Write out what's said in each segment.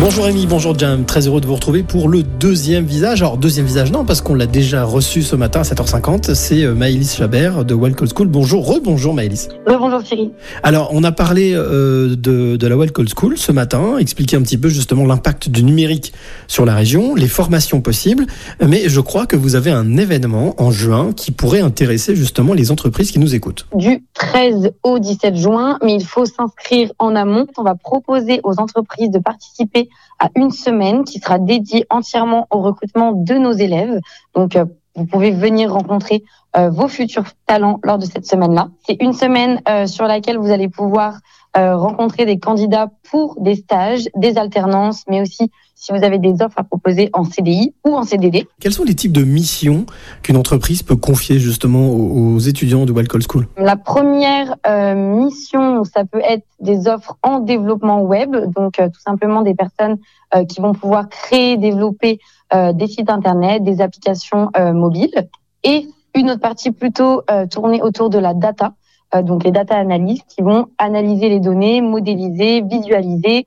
Bonjour Rémi, bonjour Jam, très heureux de vous retrouver pour le deuxième visage. Alors deuxième visage non, parce qu'on l'a déjà reçu ce matin à 7h50, c'est euh, Maëlys Chabert de Wild School. Bonjour, rebonjour Maëlys. Bonjour Thierry. Alors on a parlé euh, de, de, la Wild School ce matin, expliquer un petit peu justement l'impact du numérique sur la région, les formations possibles, mais je crois que vous avez un événement en juin qui pourrait intéresser justement les entreprises qui nous écoutent. Du 13 au 17 juin, mais il faut s'inscrire en amont. On va proposer aux entreprises de participer à une semaine qui sera dédiée entièrement au recrutement de nos élèves. Donc, euh, vous pouvez venir rencontrer vos futurs talents lors de cette semaine-là. C'est une semaine euh, sur laquelle vous allez pouvoir rencontrer des candidats pour des stages, des alternances, mais aussi si vous avez des offres à proposer en CDI ou en CDD. Quels sont les types de missions qu'une entreprise peut confier justement aux, étudiants de Wild School? La première euh, mission, ça peut être des offres en développement web, donc euh, tout simplement des personnes euh, qui vont pouvoir créer, développer des sites internet, des applications mobiles, et une autre partie plutôt tournée autour de la data. Donc les data analystes qui vont analyser les données, modéliser, visualiser,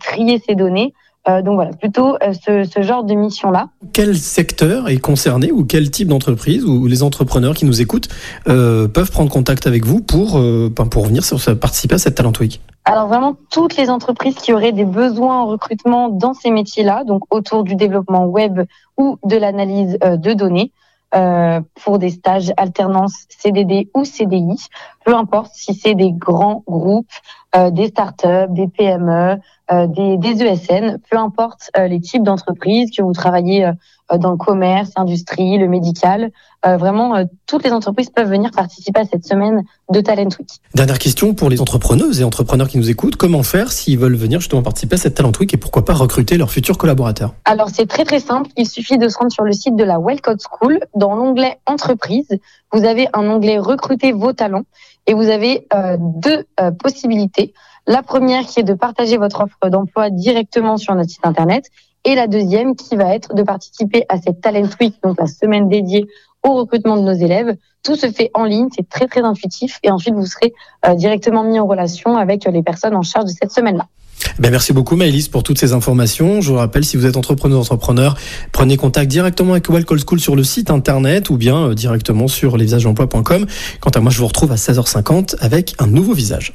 trier ces données euh, donc voilà, plutôt euh, ce, ce, genre de mission-là. Quel secteur est concerné ou quel type d'entreprise ou les entrepreneurs qui nous écoutent euh, peuvent prendre contact avec vous pour, euh, ben, pour venir sur, participer à cette Talent Week? Alors vraiment toutes les entreprises qui auraient des besoins en recrutement dans ces métiers-là, donc autour du développement web ou de l'analyse de données, euh, pour des stages alternance CDD ou CDI, peu importe si c'est des grands groupes, euh, des startups, des PME, euh, des, des, ESN, peu importe euh, les types d'entreprises que vous travaillez dans le commerce, l'industrie, le médical, vraiment toutes les entreprises peuvent venir participer à cette semaine de Talent Week. Dernière question pour les entrepreneuses et entrepreneurs qui nous écoutent, comment faire s'ils veulent venir justement participer à cette Talent Week et pourquoi pas recruter leurs futurs collaborateurs? Alors c'est très très simple, il suffit de se rendre sur le site de la Wellcode School, dans l'onglet entreprise, vous avez un onglet recruter vos talents et vous avez euh, deux euh, possibilités. La première qui est de partager votre offre d'emploi directement sur notre site internet et la deuxième qui va être de participer à cette Talent Week, donc la semaine dédiée au recrutement de nos élèves. Tout se fait en ligne, c'est très très intuitif et ensuite vous serez euh, directement mis en relation avec les personnes en charge de cette semaine-là. Ben merci beaucoup Maëlys pour toutes ces informations. Je vous rappelle, si vous êtes entrepreneur entrepreneur, prenez contact directement avec Welcome School sur le site internet ou bien euh, directement sur lesvisagesdemploi.com. Quant à moi, je vous retrouve à 16h50 avec un nouveau visage.